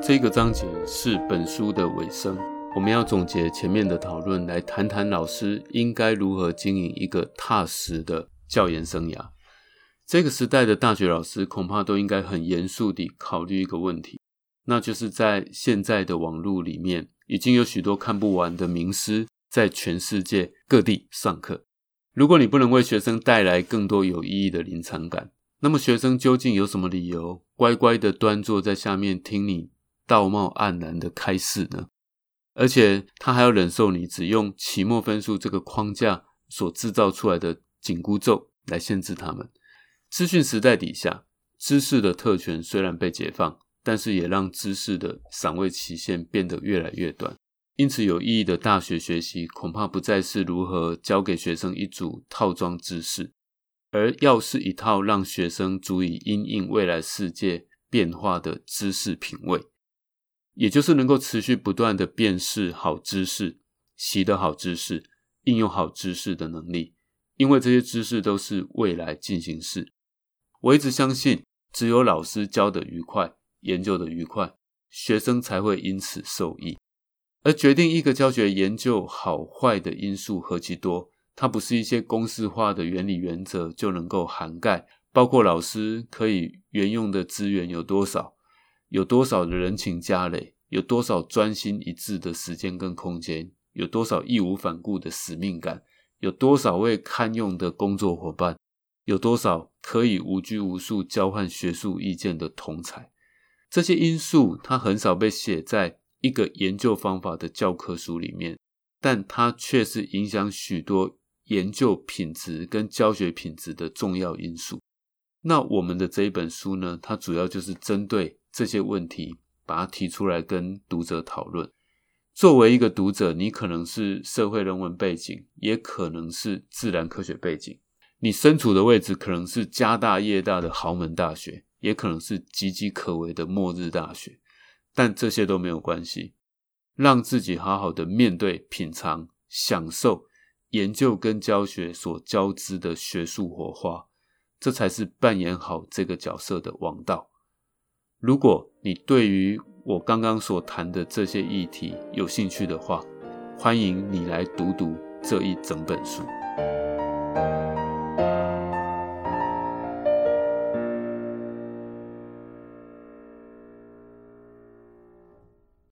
这个章节是本书的尾声，我们要总结前面的讨论，来谈谈老师应该如何经营一个踏实的教研生涯。这个时代的大学老师恐怕都应该很严肃地考虑一个问题，那就是在现在的网络里面，已经有许多看不完的名师在全世界各地上课。如果你不能为学生带来更多有意义的临场感，那么学生究竟有什么理由乖乖的端坐在下面听你道貌岸然的开示呢？而且他还要忍受你只用期末分数这个框架所制造出来的紧箍咒来限制他们。资讯时代底下，知识的特权虽然被解放，但是也让知识的赏味期限变得越来越短。因此，有意义的大学学习恐怕不再是如何教给学生一组套装知识，而要是一套让学生足以因应未来世界变化的知识品味，也就是能够持续不断的辨识好知识、习得好知识、应用好知识的能力。因为这些知识都是未来进行式。我一直相信，只有老师教的愉快、研究的愉快，学生才会因此受益。而决定一个教学研究好坏的因素何其多，它不是一些公式化的原理原则就能够涵盖。包括老师可以援用的资源有多少，有多少的人情家累，有多少专心一致的时间跟空间，有多少义无反顾的使命感，有多少位堪用的工作伙伴。有多少可以无拘无束交换学术意见的同才？这些因素，它很少被写在一个研究方法的教科书里面，但它却是影响许多研究品质跟教学品质的重要因素。那我们的这一本书呢？它主要就是针对这些问题，把它提出来跟读者讨论。作为一个读者，你可能是社会人文背景，也可能是自然科学背景。你身处的位置可能是家大业大的豪门大学，也可能是岌岌可危的末日大学，但这些都没有关系。让自己好好的面对、品尝、享受研究跟教学所交织的学术火花，这才是扮演好这个角色的王道。如果你对于我刚刚所谈的这些议题有兴趣的话，欢迎你来读读这一整本书。